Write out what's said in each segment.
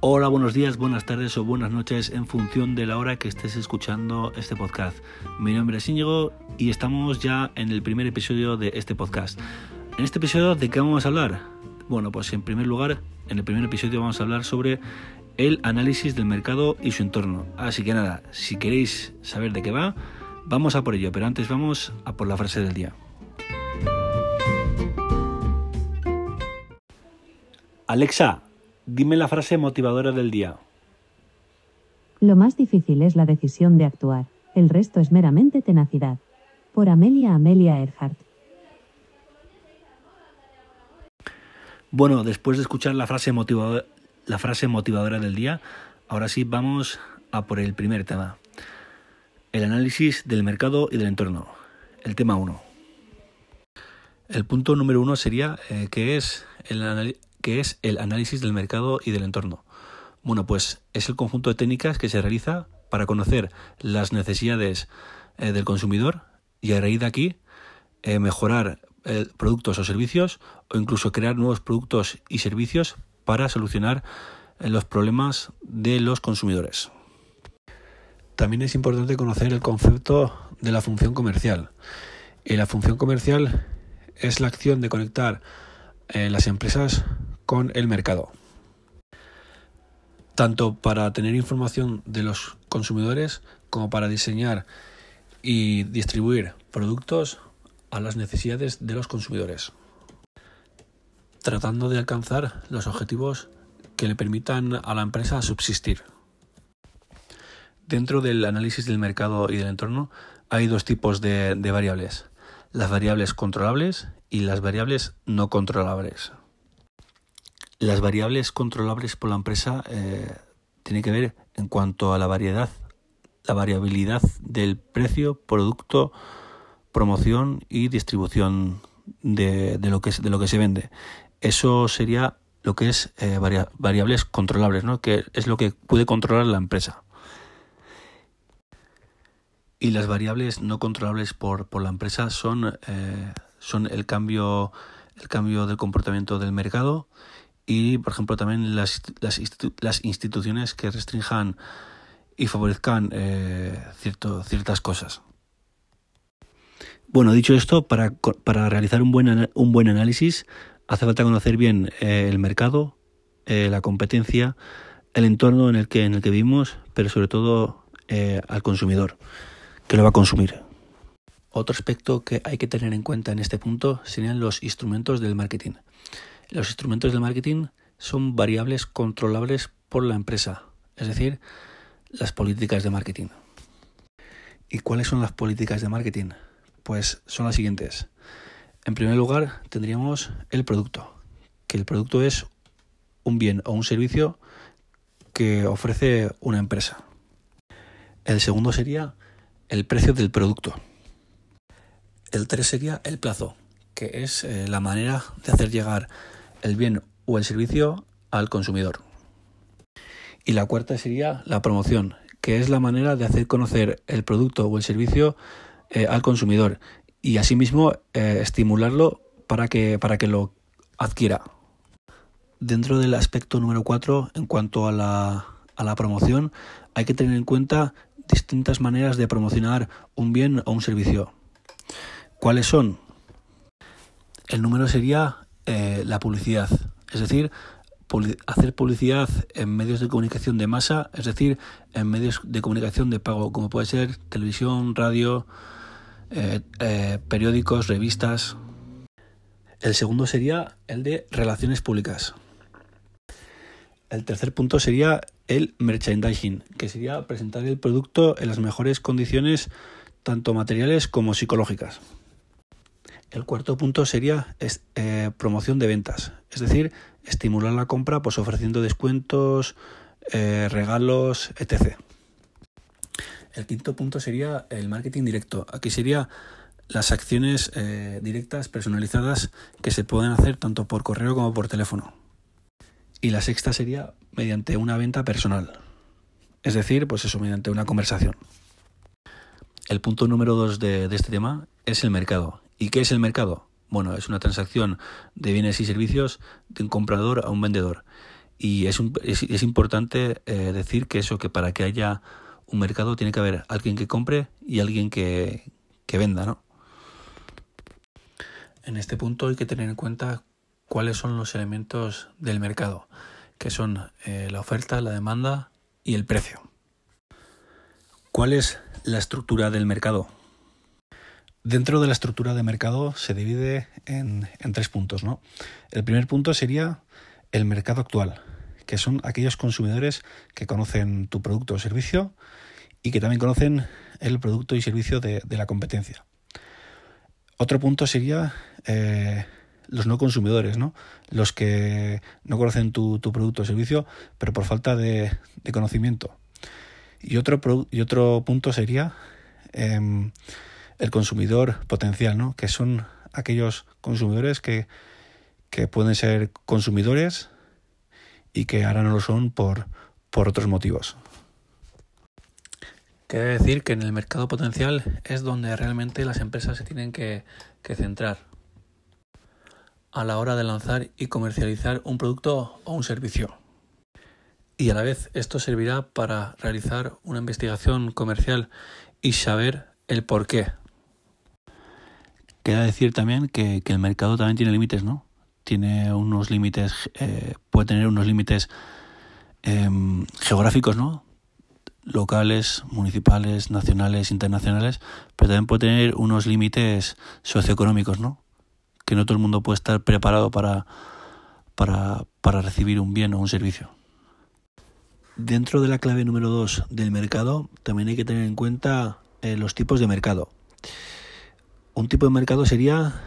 Hola, buenos días, buenas tardes o buenas noches en función de la hora que estés escuchando este podcast. Mi nombre es Íñigo y estamos ya en el primer episodio de este podcast. En este episodio, ¿de qué vamos a hablar? Bueno, pues en primer lugar, en el primer episodio vamos a hablar sobre el análisis del mercado y su entorno. Así que nada, si queréis saber de qué va, vamos a por ello, pero antes vamos a por la frase del día. Alexa, dime la frase motivadora del día. Lo más difícil es la decisión de actuar, el resto es meramente tenacidad. Por Amelia Amelia Earhart. Bueno, después de escuchar la frase, motivadora, la frase motivadora del día, ahora sí vamos a por el primer tema. El análisis del mercado y del entorno. El tema 1. El punto número uno sería eh, que es el, que es el análisis del mercado y del entorno. Bueno, pues es el conjunto de técnicas que se realiza para conocer las necesidades eh, del consumidor y a raíz de aquí eh, mejorar eh, productos o servicios o incluso crear nuevos productos y servicios para solucionar los problemas de los consumidores. También es importante conocer el concepto de la función comercial. Y la función comercial es la acción de conectar las empresas con el mercado. Tanto para tener información de los consumidores como para diseñar y distribuir productos a las necesidades de los consumidores. Tratando de alcanzar los objetivos que le permitan a la empresa subsistir. Dentro del análisis del mercado y del entorno hay dos tipos de, variables, las variables controlables y las variables no controlables. Las variables controlables por la empresa eh, tienen que ver en cuanto a la variedad, la variabilidad del precio, producto, promoción y distribución de, lo, que, se vende. Eso sería lo que es eh, variables controlables, ¿no? que es lo que puede controlar la empresa. Y las variables no controlables por, por la empresa son, eh, son el, cambio, el cambio del comportamiento del mercado y, por ejemplo, también las, las, instituciones que restrinjan y favorezcan eh, cierto, ciertas cosas. Bueno, dicho esto, para, para realizar un buen, un buen análisis hace falta conocer bien eh, el mercado, eh, la competencia, el entorno en el que, en el que vivimos, pero sobre todo al consumidor que lo va a consumir. Otro aspecto que hay que tener en cuenta en este punto serían los instrumentos del marketing. Los instrumentos del marketing son variables controlables por la empresa, es decir, las políticas de marketing. ¿Y cuáles son las políticas de marketing? Pues son las siguientes. En primer lugar, tendríamos el producto, que el producto es un bien o un servicio que ofrece una empresa. El segundo sería el precio del producto. El tres sería el plazo, que es eh, la manera de hacer llegar el bien o el servicio al consumidor. Y la cuarta sería la promoción, que es la manera de hacer conocer el producto o el servicio eh, al consumidor y asimismo eh, estimularlo para que, para que lo adquiera. Dentro del aspecto número cuatro, en cuanto a la, a la promoción, hay que tener en cuenta distintas maneras de promocionar un bien o un servicio. ¿Cuáles son? El número sería eh, la publicidad, es decir, hacer publicidad en medios de comunicación de masa, es decir, en medios de comunicación de pago, como puede ser televisión, radio, eh, eh, periódicos, revistas. El segundo sería el de relaciones públicas. El tercer punto sería el merchandising, que sería presentar el producto en las mejores condiciones, tanto materiales como psicológicas. El cuarto punto sería eh, promoción de ventas, es decir, estimular la compra pues ofreciendo descuentos, eh, regalos, etc. El quinto punto sería el marketing directo. Aquí sería las acciones eh, directas personalizadas que se pueden hacer tanto por correo como por teléfono. Y la sexta sería mediante una venta personal. Es decir, pues eso, mediante una conversación. El punto número dos de este tema es el mercado. ¿Y qué es el mercado? Bueno, es una transacción de bienes y servicios de un comprador a un vendedor. Y es, es, importante eh, decir que eso, que para que haya un mercado tiene que haber alguien que compre y alguien que, que venda, ¿no? En este punto hay que tener en cuenta cuáles son los elementos del mercado, que son eh, la oferta, la demanda y el precio. ¿Cuál es la estructura del mercado? Dentro de la estructura de mercado se divide en, tres puntos. ¿no? El primer punto sería el mercado actual, que son aquellos consumidores que conocen tu producto o servicio y que también conocen el producto y servicio de, la competencia. Otro punto sería eh, los no consumidores, ¿no? los que no conocen tu, producto o servicio, pero por falta de, conocimiento. Y otro, y otro punto sería em, el consumidor potencial, ¿no? que son aquellos consumidores que, pueden ser consumidores y que ahora no lo son por, por otros motivos. Quiere decir que en el mercado potencial es donde realmente las empresas se tienen que, que centrar a la hora de lanzar y comercializar un producto o un servicio. Y a la vez esto servirá para realizar una investigación comercial y saber el por qué Queda decir también que, el mercado también tiene límites, ¿no? Tiene unos límites, eh, puede tener unos límites em, geográficos, ¿no? Locales, municipales, nacionales, internacionales, pero también puede tener unos límites socioeconómicos, ¿no? Que no todo el mundo puede estar preparado para, para, para recibir un bien o un servicio. Dentro de la clave número dos del mercado, también hay que tener en cuenta eh, los tipos de mercado. Un tipo de mercado sería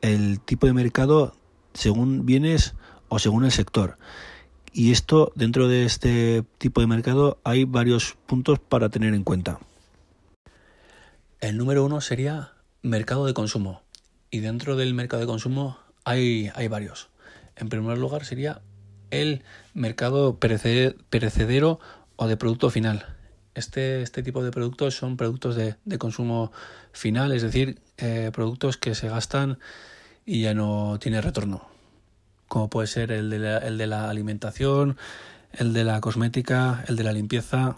el tipo de mercado según bienes o según el sector. Y esto, dentro de este tipo de mercado, hay varios puntos para tener en cuenta. El número uno sería mercado de consumo. Y dentro del mercado de consumo hay, hay varios. En primer lugar sería el mercado perecedero o de producto final. Este, este tipo de productos son productos de, consumo final, es decir, eh, productos que se gastan y ya no tiene retorno, como puede ser el de, la, el de la alimentación, el de la cosmética, el de la limpieza.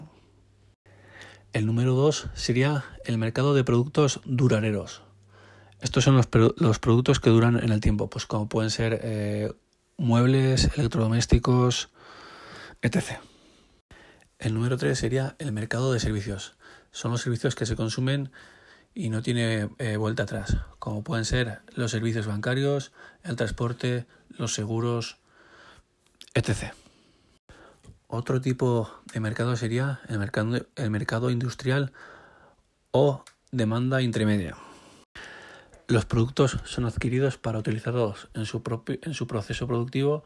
El número dos sería el mercado de productos duraderos. Estos son los, productos que duran en el tiempo, pues como pueden ser eh, muebles, electrodomésticos, etc. El número 3 sería el mercado de servicios. Son los servicios que se consumen y no tiene eh, vuelta atrás, como pueden ser los servicios bancarios, el transporte, los seguros, etc. Otro tipo de mercado sería el mercado, el mercado industrial o demanda intermedia. Los productos son adquiridos para utilizarlos en su, propio, en su proceso productivo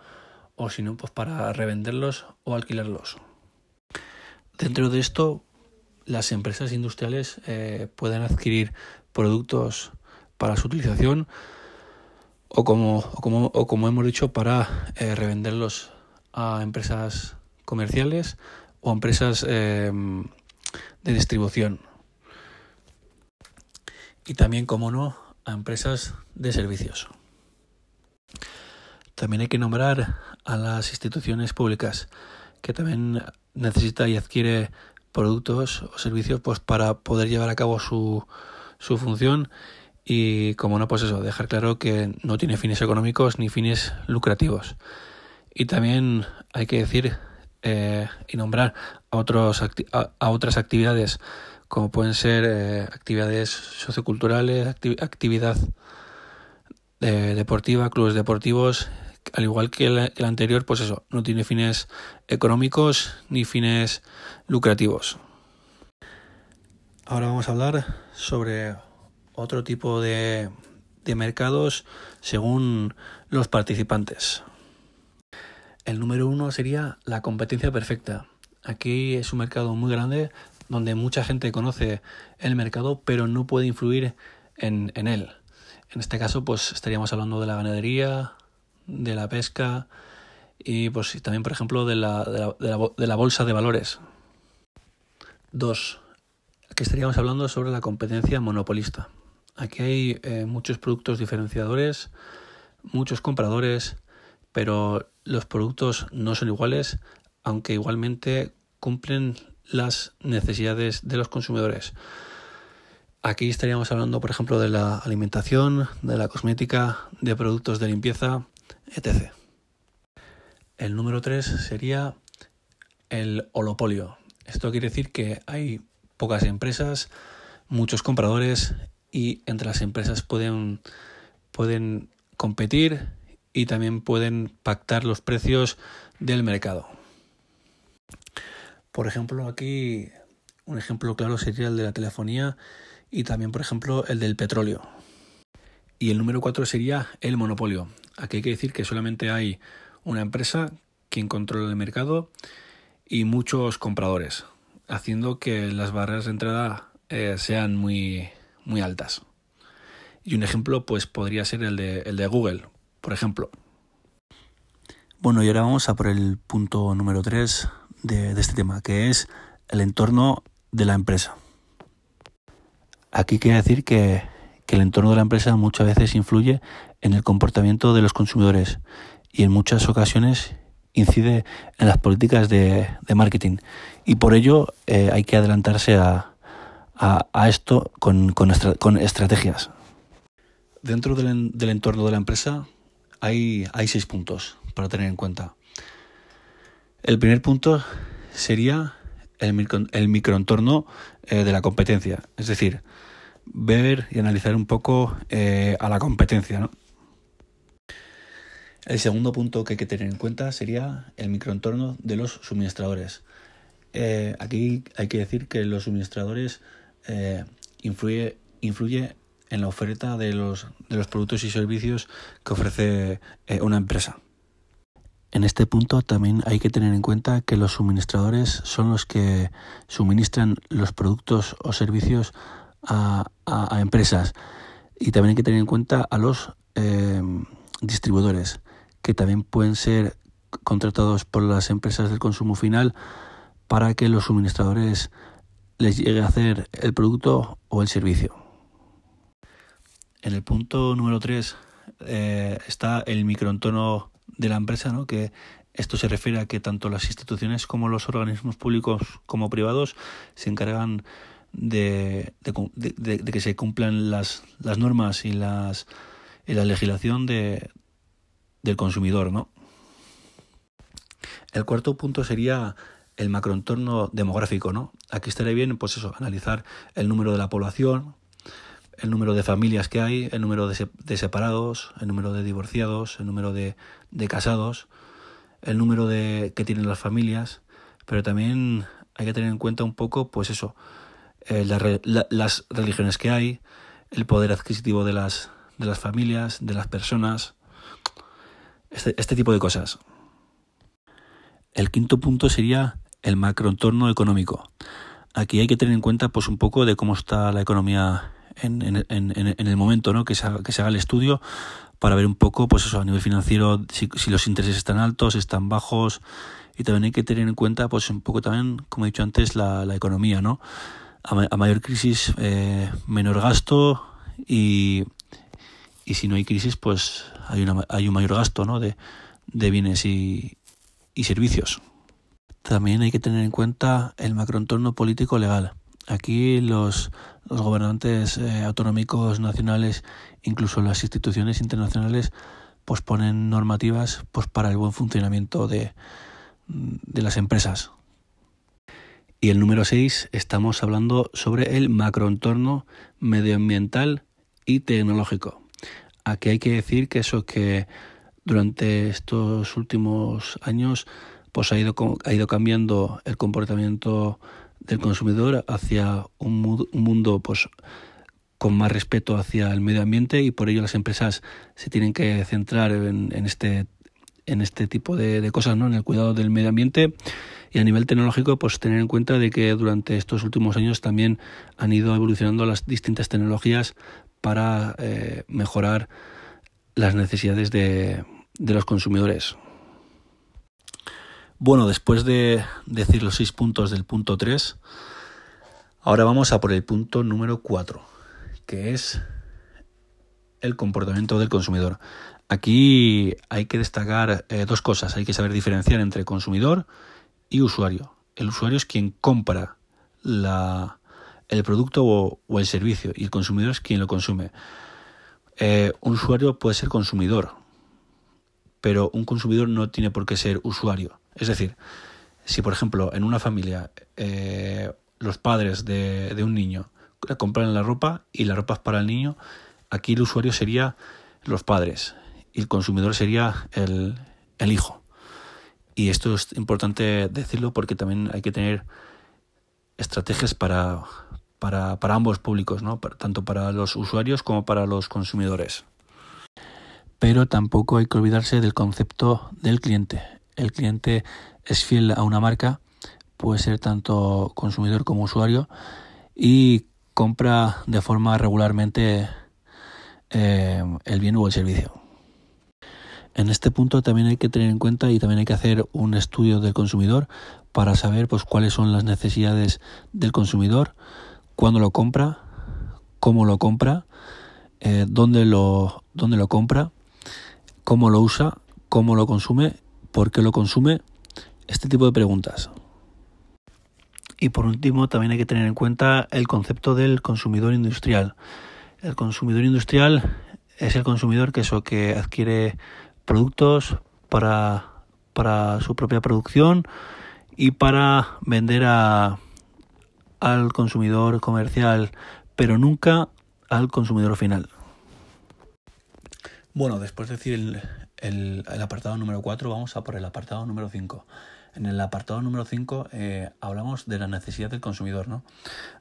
o si no, pues para revenderlos o alquilarlos. Dentro de esto, las empresas industriales eh, pueden adquirir productos para su utilización o como, como, como hemos dicho, para eh, revenderlos a empresas comerciales o a empresas em, de distribución. Y también, como no, a empresas de servicios. También hay que nombrar a las instituciones públicas que también necesita y adquiere productos o servicios pues para poder llevar a cabo su, su función. Y como no pues eso dejar claro que no tiene fines económicos ni fines lucrativos. Y también hay que decir eh, y nombrar a otros a, otras actividades como pueden ser eh, actividades socioculturales actividad eh, deportiva clubes deportivos al igual que el, anterior, pues eso, no tiene fines económicos ni fines lucrativos. Ahora vamos a hablar sobre otro tipo de, de mercados según los participantes. El número uno sería la competencia perfecta. Aquí es un mercado muy grande donde mucha gente conoce el mercado pero no puede influir en, en él. En este caso, pues estaríamos hablando de la ganadería, de la pesca y pues también, por ejemplo, de la, de la, bolsa de valores. Dos, aquí estaríamos hablando sobre la competencia monopolista. Aquí hay eh, muchos productos diferenciadores, muchos compradores pero los productos no son iguales, aunque igualmente cumplen las necesidades de los consumidores. Aquí estaríamos hablando, por ejemplo, de la alimentación, de la cosmética, de productos de limpieza, etc. El número 3 sería el holopolio. Esto quiere decir que hay pocas empresas, muchos compradores y entre las empresas pueden, pueden competir y también pueden pactar los precios del mercado. Por ejemplo, aquí un ejemplo claro sería el de la telefonía y también, por ejemplo, el del petróleo. Y el número 4 sería el monopolio. Aquí hay que decir que solamente hay una empresa quien controla el mercado y muchos compradores, haciendo que las barreras de entrada eh, sean muy, muy altas. Y un ejemplo pues podría ser el de, el de Google, por ejemplo. Bueno, y ahora vamos a por el punto número 3 de, de este tema, que es el entorno de la empresa. Aquí quiere decir que, que, el entorno de la empresa muchas veces influye en el comportamiento de los consumidores y en muchas ocasiones incide en las políticas de, marketing. Y por ello eh, hay que adelantarse a, a, esto con, estrategias. Dentro del, del, entorno de la empresa hay, hay seis puntos para tener en cuenta. El primer punto sería el, micro, el microentorno eh, de la competencia, es decir, ver y analizar un poco eh, a la competencia. ¿no? El segundo punto que hay que tener en cuenta sería el microentorno de los suministradores. Eh, aquí hay que decir que los suministradores eh, influye, influye en la oferta de los, de los productos y servicios que ofrece eh, una empresa. En este punto también hay que tener en cuenta que los suministradores son los que suministran los productos o servicios a, a, empresas y también hay que tener en cuenta a los eh, distribuidores que también pueden ser contratados por las empresas del consumo final para que los suministradores les llegue a hacer el producto o el servicio. En el punto número 3 eh, está el microentorno de la empresa, ¿no? que esto se refiere a que tanto las instituciones como los organismos públicos como privados se encargan de, que se cumplan las, las normas y, las, y la legislación de, del consumidor, ¿no? El cuarto punto sería el macroentorno demográfico, ¿no? Aquí estaría bien, pues eso, analizar el número de la población, el número de familias que hay, el número de, se de separados, el número de divorciados, el número de, de, casados, el número de que tienen las familias, pero también hay que tener en cuenta un poco, pues eso, eh, la, la, las religiones que hay, el poder adquisitivo de las, de las familias, de las personas, este, este tipo de cosas. El quinto punto sería el macroentorno económico. Aquí hay que tener en cuenta pues un poco de cómo está la economía en, en, en, el momento ¿no? que, se haga, que se haga el estudio para ver un poco pues eso a nivel financiero si, los intereses están altos, están bajos y también hay que tener en cuenta pues un poco también como he dicho antes la, la economía no a, a mayor crisis eh, menor gasto y, y si no hay crisis pues hay, una, hay un mayor gasto ¿no? de, de bienes y, servicios. También hay que tener en cuenta el macroentorno político legal. Aquí los, los gobernantes eh, autonómicos nacionales, incluso las instituciones internacionales, pues ponen normativas pues para el buen funcionamiento de, de las empresas. Y el número 6 estamos hablando sobre el macroentorno medioambiental y tecnológico. Aquí hay que decir que eso que durante estos últimos años pues ha ido, ha ido cambiando el comportamiento del consumidor hacia un, un mundo pues con más respeto hacia el medio ambiente y por ello las empresas se tienen que centrar en, en este en este tipo de, de, cosas, ¿no? En el cuidado del medio ambiente y a nivel tecnológico, pues tener en cuenta de que durante estos últimos años también han ido evolucionando las distintas tecnologías para eh, mejorar las necesidades de, los consumidores. Bueno, después de decir los seis puntos del punto 3, ahora vamos a por el punto número 4, que es el comportamiento del consumidor. Aquí hay que destacar eh, dos cosas. Hay que saber diferenciar entre consumidor y usuario. El usuario es quien compra la, el producto o, el servicio y el consumidor es quien lo consume. Eh, un usuario puede ser consumidor, pero un consumidor no tiene por qué ser usuario. Es decir, si por ejemplo en una familia eh, los padres de, un niño compran la ropa y la ropa es para el niño, aquí el usuario sería los padres y el consumidor sería el, el hijo. Y esto es importante decirlo porque también hay que tener estrategias para, para, para ambos públicos, tanto para los usuarios como para los consumidores. Pero tampoco hay que olvidarse del concepto del cliente. El cliente es fiel a una marca, puede ser tanto consumidor como usuario, y compra de forma regularmente eh, el bien o el servicio. En este punto también hay que tener en cuenta y también hay que hacer un estudio del consumidor para saber pues cuáles son las necesidades del consumidor, cuándo lo compra, cómo lo compra, eh, dónde, lo, dónde lo compra, cómo lo usa, cómo lo consume, por qué lo consume, este tipo de preguntas. Y por último, también hay que tener en cuenta el concepto del consumidor industrial. El consumidor industrial es el consumidor que, eso, que adquiere productos para, para su propia producción y para vender a, al consumidor comercial, pero nunca al consumidor final. Bueno, después de decir el, apartado número 4, vamos a por el apartado número 5. En el apartado número 5 eh, hablamos de la necesidad del consumidor. ¿no?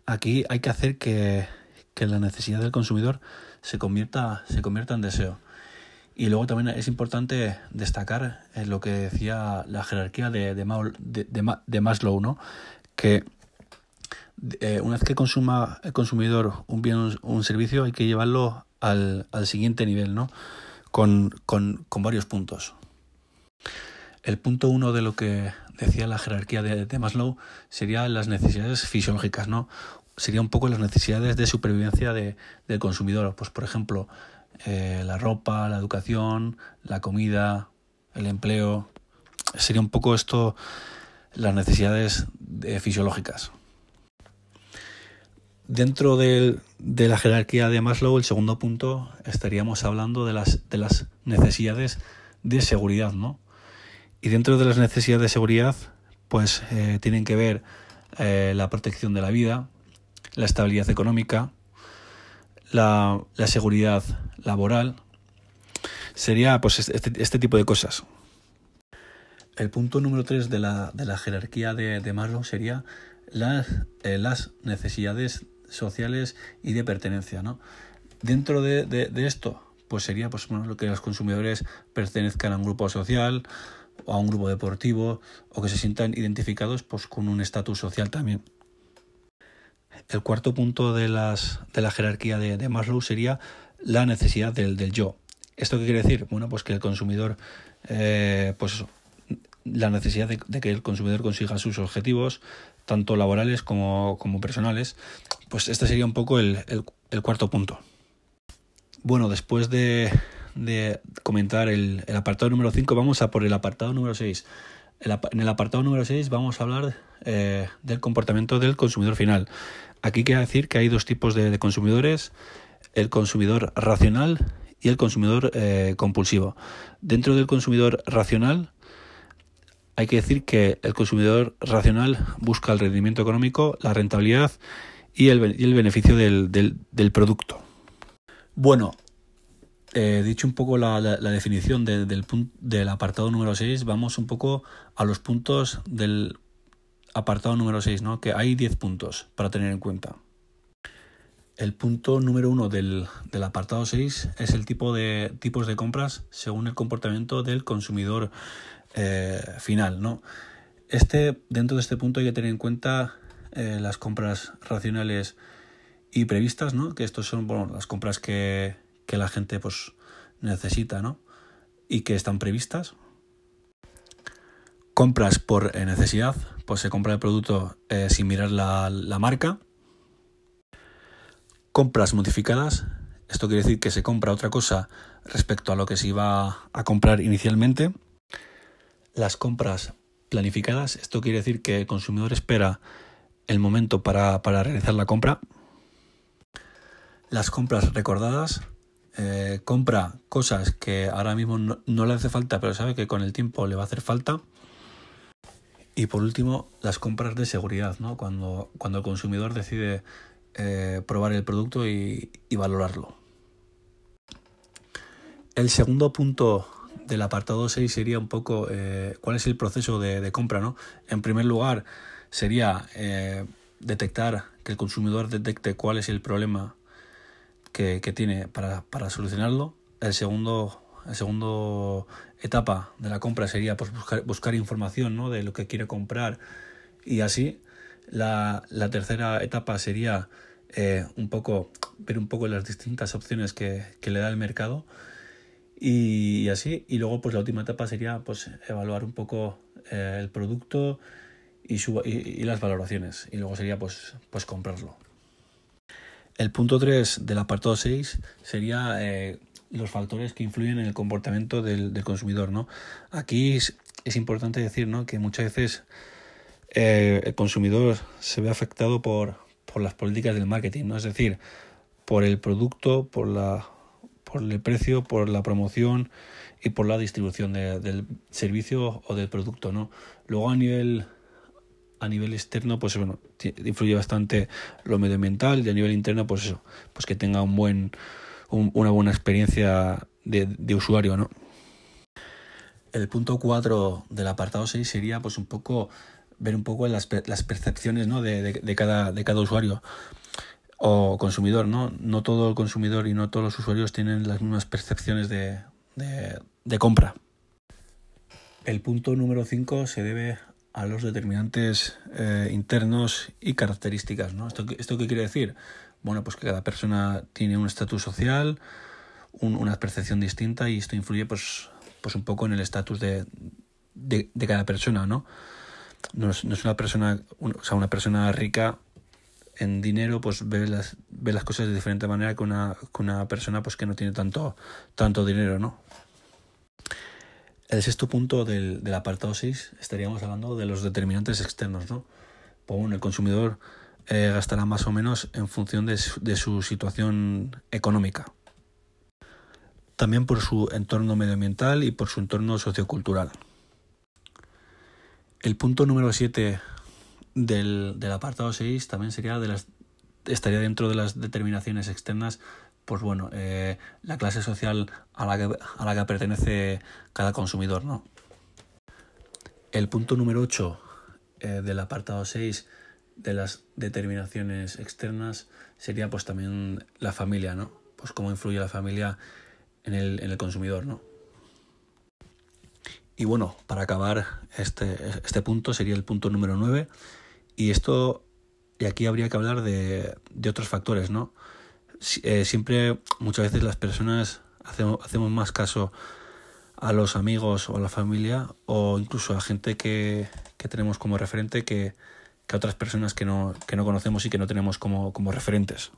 Aquí hay que hacer que, la necesidad del consumidor se convierta, se convierta en deseo. Y luego también es importante destacar eh, lo que decía la jerarquía de, de, Maslow, ¿no? que eh, una vez que consuma el consumidor un bien o un, servicio, hay que llevarlo al, al siguiente nivel, ¿no? Con, con, con, varios puntos. El punto uno de lo que decía la jerarquía de, de Maslow sería las necesidades fisiológicas, ¿no? Sería un poco las necesidades de supervivencia de, del consumidor. Pues, por ejemplo, eh, la ropa, la educación, la comida, el empleo. Sería un poco esto las necesidades fisiológicas. Dentro de, la jerarquía de Maslow, el segundo punto, estaríamos hablando de las, de las necesidades de seguridad, ¿no? Y dentro de las necesidades de seguridad, pues eh, tienen que ver eh, la protección de la vida, la estabilidad económica, la, seguridad laboral. Sería pues este, este, tipo de cosas. El punto número tres de la, de la jerarquía de, Maslow sería las, eh, las necesidades sociales y de pertenencia. ¿no? Dentro de, esto, pues sería pues, bueno, que los consumidores pertenezcan a un grupo social o a un grupo deportivo o que se sientan identificados pues, con un estatus social también. El cuarto punto de, las, de la jerarquía de, de Maslow sería la necesidad del, del, yo. ¿Esto qué quiere decir? Bueno, pues que el consumidor, eh, pues la necesidad de, de, que el consumidor consiga sus objetivos, tanto laborales como, como personales, pues este sería un poco el, cuarto punto. Bueno, después de, comentar el, apartado número 5, vamos a por el apartado número 6. en el apartado número 6 vamos a hablar eh, del comportamiento del consumidor final. Aquí quiere decir que hay dos tipos de, de consumidores, el consumidor racional y el consumidor eh, compulsivo. Dentro del consumidor racional hay que decir que el consumidor racional busca el rendimiento económico, la rentabilidad y el, y el beneficio del, del, producto. Bueno, eh, dicho un poco la, definición de, del, del apartado número 6, vamos un poco a los puntos del apartado número 6, ¿no? que hay 10 puntos para tener en cuenta. El punto número 1 del, del apartado 6 es el tipo de tipos de compras según el comportamiento del consumidor eh, final, ¿no? Este, dentro de este punto hay que tener en cuenta eh, las compras racionales y previstas, ¿no? Que estos son bueno, las compras que, que la gente pues necesita, ¿no? Y que están previstas. Compras por eh, necesidad, pues se compra el producto eh, sin mirar la, la marca. Compras modificadas, Esto quiere decir que se compra otra cosa respecto a lo que se iba a comprar inicialmente. Las compras planificadas, esto quiere decir que el consumidor espera el momento para, realizar la compra. Las compras recordadas, eh, compra cosas que ahora mismo no, le hace falta, pero sabe que con el tiempo le va a hacer falta. Y por último, las compras de seguridad, ¿no? cuando, cuando el consumidor decide eh, probar el producto y, valorarlo. El segundo punto del apartado 6 sería un poco eh, cuál es el proceso de, compra. ¿no? En primer lugar, sería eh, detectar que el consumidor detecte cuál es el problema que, tiene para, solucionarlo. El segundo, el segundo etapa de la compra sería pues, buscar, buscar información ¿no? de lo que quiere comprar y así. La, la tercera etapa sería eh, un poco ver un poco las distintas opciones que, que le da el mercado y, así. Y luego pues la última etapa sería pues evaluar un poco eh, el producto y, su, y, las valoraciones. Y luego sería pues, pues comprarlo. El punto 3 del apartado 6 sería eh, los factores que influyen en el comportamiento del, consumidor. ¿no? Aquí es, importante decir ¿no? que muchas veces eh, el consumidor se ve afectado por, por las políticas del marketing, ¿no? es decir, por el producto, por, la, por el precio, por la promoción y por la distribución del servicio o del producto. ¿no? Luego a nivel a nivel externo, pues bueno, influye bastante lo medioambiental y a nivel interno, pues eso, pues que tenga un buen una buena experiencia de, usuario, ¿no? El punto 4 del apartado 6 sería pues un poco ver un poco las, las percepciones ¿no? de, de, cada, de cada usuario o consumidor, ¿no? No todo el consumidor y no todos los usuarios tienen las mismas percepciones de, de compra. El punto número 5 se debe a los determinantes eh, internos y características. ¿no? ¿Esto, ¿Esto qué quiere decir? Bueno, pues que cada persona tiene un estatus social, una percepción distinta y esto influye pues, pues un poco en el estatus de, de, cada persona, ¿no? No es, no es, una persona, o sea, una persona rica en dinero pues ve las, ve las cosas de diferente manera que una, que una persona pues que no tiene tanto, tanto dinero, ¿no? El sexto punto del, apartado 6 estaríamos hablando de los determinantes externos, ¿no? Pues bueno, el consumidor eh, gastará más o menos en función de su, de su situación económica. También por su entorno medioambiental y por su entorno sociocultural. El punto número 7 del, del, apartado 6 también sería de las, estaría dentro de las determinaciones externas pues bueno, eh, la clase social a la, que, a la que pertenece cada consumidor, ¿no? El punto número 8 eh, del apartado 6 de las determinaciones externas sería pues también la familia, ¿no? Pues cómo influye la familia en el, en el consumidor, ¿no? Y bueno, para acabar este, este punto sería el punto número 9 y esto, y aquí habría que hablar de, de otros factores, ¿no? Eh, siempre, muchas veces las personas hacemos, hacemos más caso a los amigos o a la familia o incluso a gente que, que tenemos como referente que, que, a otras personas que no, que no conocemos y que no tenemos como, como referentes.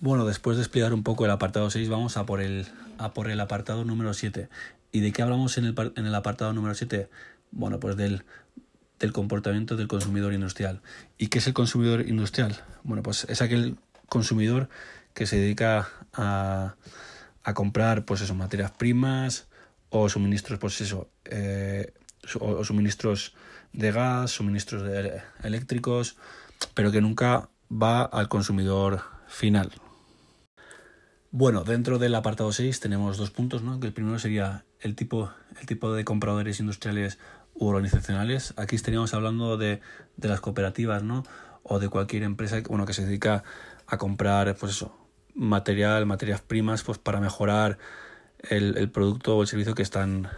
Bueno, después de explicar un poco el apartado 6, vamos a por el, a por el apartado número 7. ¿Y de qué hablamos en el, en el apartado número 7? Bueno, pues del, del comportamiento del consumidor industrial. ¿Y qué es el consumidor industrial? Bueno, pues es aquel consumidor que se dedica a, a comprar pues eso, materias primas o suministros, pues eso, eh, o, suministros de gas, suministros de eléctricos, pero que nunca va al consumidor final. Bueno, dentro del apartado 6 tenemos dos puntos, ¿no? Que el primero sería el tipo, el tipo de compradores industriales u organizacionales. Aquí estaríamos hablando de, de las cooperativas, ¿no? O de cualquier empresa bueno, que se dedica a comprar, pues eso, material, materias primas, pues para mejorar el, producto o el servicio que están,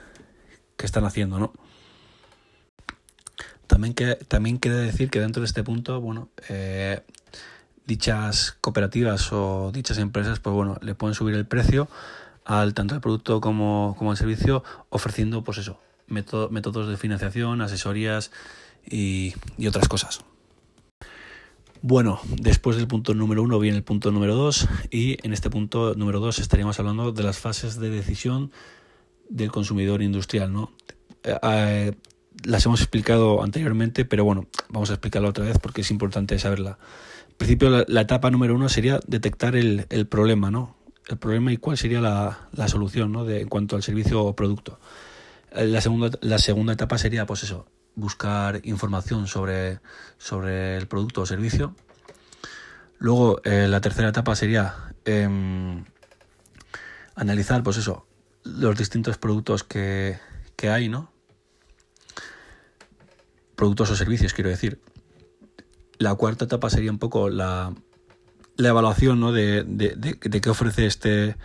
que están haciendo, ¿no? También, que, también quiere decir que dentro de este punto, bueno, eh, dichas cooperativas o dichas empresas, pues bueno, le pueden subir el precio al tanto el producto como, como el servicio, ofreciendo, pues eso, métodos de financiación, asesorías y, y otras cosas. Bueno, después del punto número uno viene el punto número dos y en este punto número dos estaríamos hablando de las fases de decisión del consumidor industrial, ¿no? Eh, eh, las hemos explicado anteriormente, pero bueno, vamos a explicarla otra vez porque es importante saberla. En principio, la, etapa número uno sería detectar el, problema, ¿no? El problema y cuál sería la, solución, ¿no? De, en cuanto al servicio o producto. Eh, la segunda, la segunda etapa sería, pues eso, buscar información sobre, sobre el producto o servicio. Luego, la tercera etapa sería em, analizar, pues eso, los distintos productos que, que hay, ¿no? Productos o servicios, quiero decir. La cuarta etapa sería un poco la, la evaluación ¿no? de, de, de, qué ofrece este,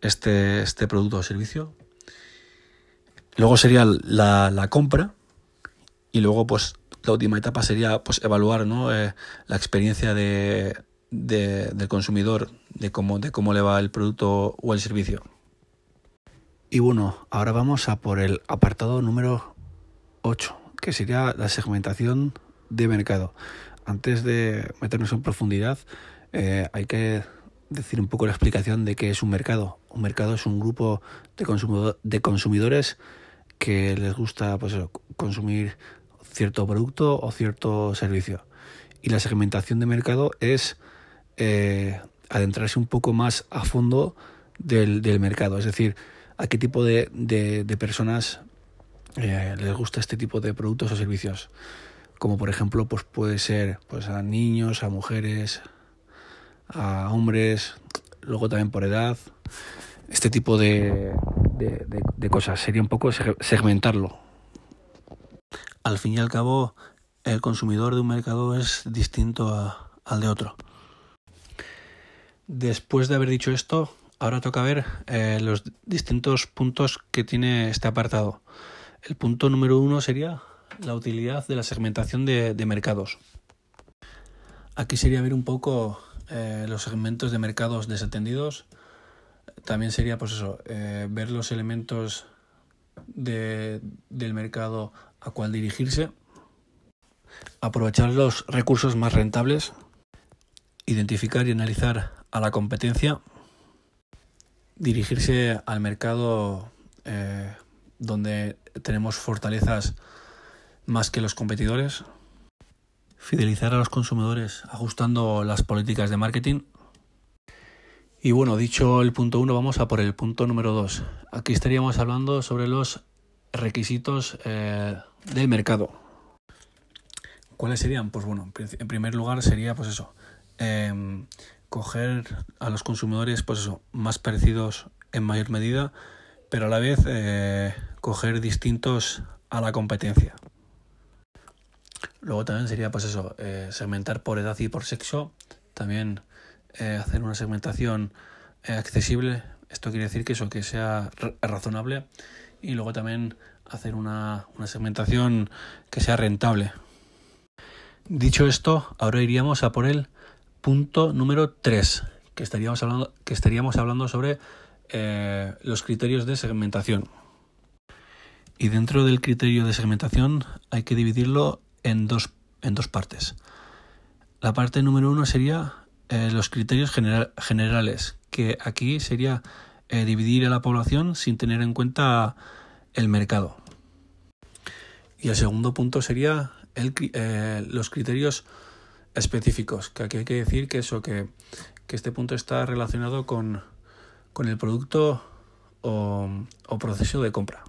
este, este producto o servicio. Luego sería la, la, compra. Y luego, pues, la última etapa sería pues, evaluar ¿no? Eh, la experiencia de, del consumidor, de cómo, de cómo le va el producto o el servicio. Y bueno, ahora vamos a por el apartado número 8, que sería la segmentación de mercado. Antes de meternos en profundidad, eh, hay que decir un poco la explicación de qué es un mercado. Un mercado es un grupo de, de consumidores que les gusta pues consumir cierto producto o cierto servicio. Y la segmentación de mercado es eh, adentrarse un poco más a fondo del, del mercado. Es decir, a qué tipo de, de, personas eh, les gusta este tipo de productos o servicios. Como por ejemplo, pues puede ser pues a niños, a mujeres, a hombres, luego también por edad. Este tipo de, de cosas. Sería un poco segmentarlo. Al fin y al cabo, el consumidor de un mercado es distinto al de otro. Después de haber dicho esto, Ahora toca ver eh, los distintos puntos que tiene este apartado. El punto número uno sería la utilidad de la segmentación de, mercados. Aquí sería ver un poco eh, los segmentos de mercados desatendidos. También sería, pues eso, eh, ver los elementos del mercado a cuál dirigirse. Aprovechar los recursos más rentables. Identificar y analizar a la competencia dirigirse al mercado eh, donde tenemos fortalezas más que los competidores, fidelizar a los consumidores ajustando las políticas de marketing. Y bueno, dicho el punto uno, vamos a por el punto número dos. Aquí estaríamos hablando sobre los requisitos eh, del mercado. ¿Cuáles serían? Pues bueno, en primer lugar sería pues eso, em, coger a los consumidores pues eso, más parecidos en mayor medida, pero a la vez eh, coger distintos a la competencia. Luego también sería pues eso, eh, segmentar por edad y por sexo, también eh, hacer una segmentación accesible, esto quiere decir que eso, que sea razonable y luego también hacer una, una segmentación que sea rentable. Dicho esto, ahora iríamos a por el punto número 3, que estaríamos hablando, que estaríamos hablando sobre eh, los criterios de segmentación. Y dentro del criterio de segmentación hay que dividirlo en dos, en dos partes. La parte número uno sería eh, los criterios generales, que aquí sería eh, dividir a la población sin tener en cuenta el mercado. Y el segundo punto sería el, los criterios específicos, que aquí hay que decir que eso, que, este punto está relacionado con, con el producto o, proceso de compra.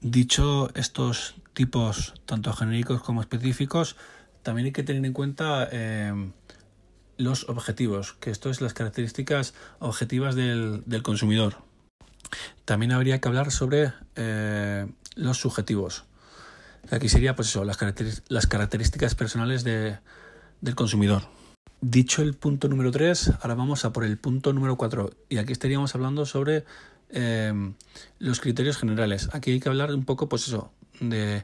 Dicho estos tipos, tanto genéricos como específicos, también hay que tener en cuenta eh, los objetivos, que esto es las características objetivas del, consumidor. También habría que hablar sobre eh, los subjetivos. Aquí sería, pues eso, las, características personales de, del consumidor. Dicho el punto número 3, ahora vamos a por el punto número 4. Y aquí estaríamos hablando sobre em, los criterios generales. Aquí hay que hablar un poco, pues eso, de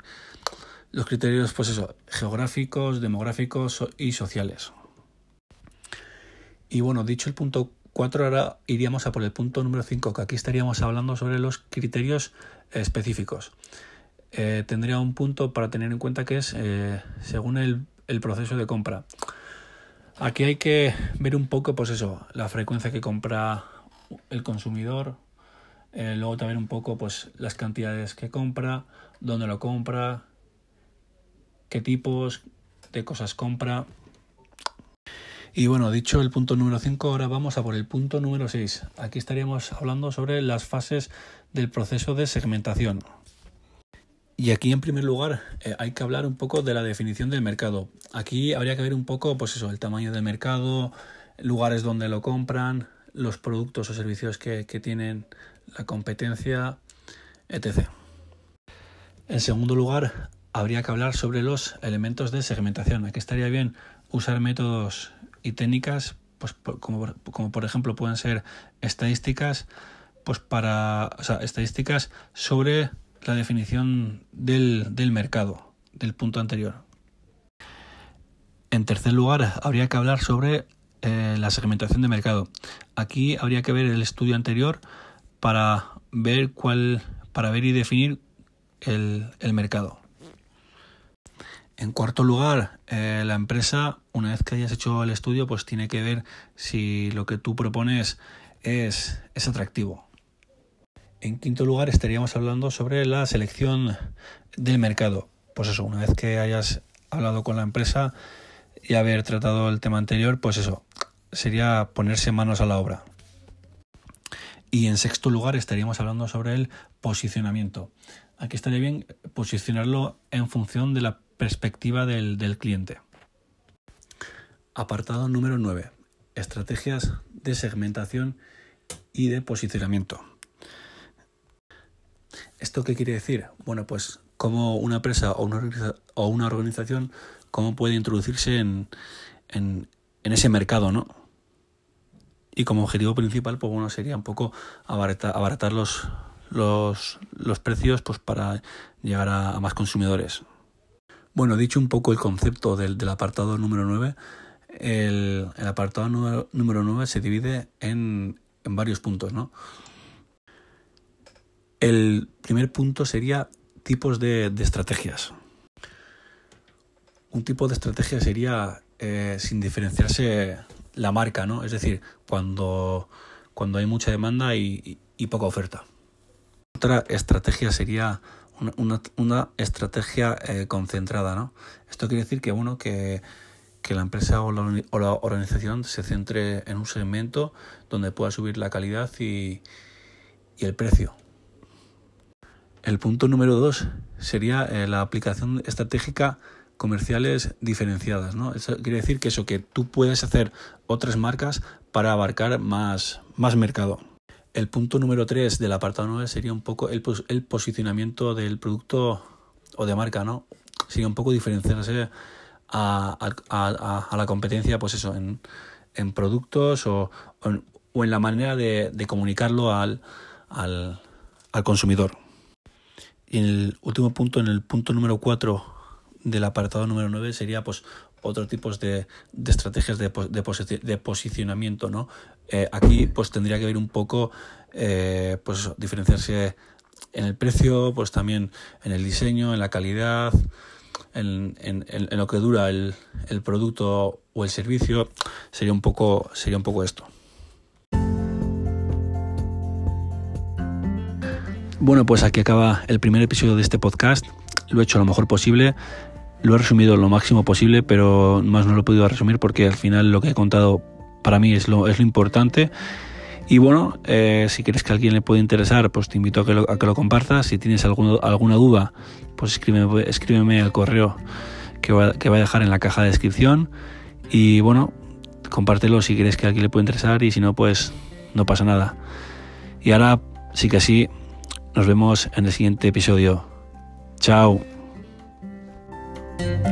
los criterios, pues eso, geográficos, demográficos y sociales. Y bueno, dicho el punto 4, ahora iríamos a por el punto número 5, que aquí estaríamos hablando sobre los criterios específicos. Eh, tendría un punto para tener en cuenta que es, eh, según el, proceso de compra. Aquí hay que ver un poco, pues eso, la frecuencia que compra el consumidor, eh, luego también un poco, pues las cantidades que compra, dónde lo compra, qué tipos de cosas compra. Y bueno, dicho el punto número 5, ahora vamos a por el punto número 6. Aquí estaríamos hablando sobre las fases del proceso de segmentación. Y aquí en primer lugar eh, hay que hablar un poco de la definición del mercado. Aquí habría que ver un poco, pues eso, el tamaño del mercado, lugares donde lo compran, los productos o servicios que, que tienen la competencia, etc. En segundo lugar, habría que hablar sobre los elementos de segmentación. Aquí estaría bien usar métodos y técnicas, pues como, como por ejemplo pueden ser estadísticas, pues para, o sea, estadísticas sobre la definición del, mercado del punto anterior. En tercer lugar, habría que hablar sobre eh, la segmentación de mercado. Aquí habría que ver el estudio anterior para ver cuál, para ver y definir el, mercado. En cuarto lugar, eh, la empresa, una vez que hayas hecho el estudio, pues tiene que ver si lo que tú propones es, es atractivo. En quinto lugar estaríamos hablando sobre la selección del mercado. Pues eso, una vez que hayas hablado con la empresa y haber tratado el tema anterior, pues eso, sería ponerse manos a la obra. Y en sexto lugar estaríamos hablando sobre el posicionamiento. Aquí estaría bien posicionarlo en función de la perspectiva del, cliente. Apartado número 9. Estrategias de segmentación y de posicionamiento. ¿Esto qué quiere decir? Bueno, pues cómo una empresa o una, organización cómo puede introducirse en, ese mercado, ¿no? Y como objetivo principal, pues bueno, sería un poco abaratar, los, los, precios pues para llegar a, más consumidores. Bueno, dicho un poco el concepto del, apartado número 9, el, apartado número, número 9 se divide en, en varios puntos, ¿no? El primer punto sería tipos de, estrategias. Un tipo de estrategia sería eh, sin diferenciarse la marca, ¿no? Es decir, cuando, cuando hay mucha demanda y, poca oferta. Otra estrategia sería una, estrategia eh, concentrada, ¿no? Esto quiere decir que, bueno, que, la empresa o la, organización se centre en un segmento donde pueda subir la calidad y el precio. El punto número dos sería eh, la aplicación estratégica comerciales diferenciadas, ¿no? Eso quiere decir que eso, que tú puedes hacer otras marcas para abarcar más, más mercado. El punto número 3 del apartado 9 sería un poco el, posicionamiento del producto o de marca, ¿no? Sería un poco diferenciarse a, la competencia, pues eso, en, productos o, o, en, la manera de, comunicarlo al, al, consumidor. Y el último punto, en el punto número 4 del apartado número 9, sería pues otro tipos de, estrategias de, de, posicionamiento, ¿no? Eh, aquí pues tendría que ver un poco, eh, pues diferenciarse en el precio, pues también en el diseño, en la calidad, en, en, en lo que dura el, el, producto o el servicio, sería un poco, sería un poco esto. Bueno, pues aquí acaba el primer episodio de este podcast. Lo he hecho lo mejor posible. Lo he resumido lo máximo posible, pero más no lo he podido resumir porque al final lo que he contado para mí es lo, es lo importante. Y bueno, eh, si quieres que a alguien le pueda interesar, pues te invito a que lo, compartas. Si tienes alguna, duda, pues escríbeme, escríbeme al correo que va, que a dejar en la caja de descripción. Y bueno, compártelo si quieres que a alguien le pueda interesar y si no, pues no pasa nada. Y ahora sí que sí, nos vemos en el siguiente episodio. Chao. Thank you.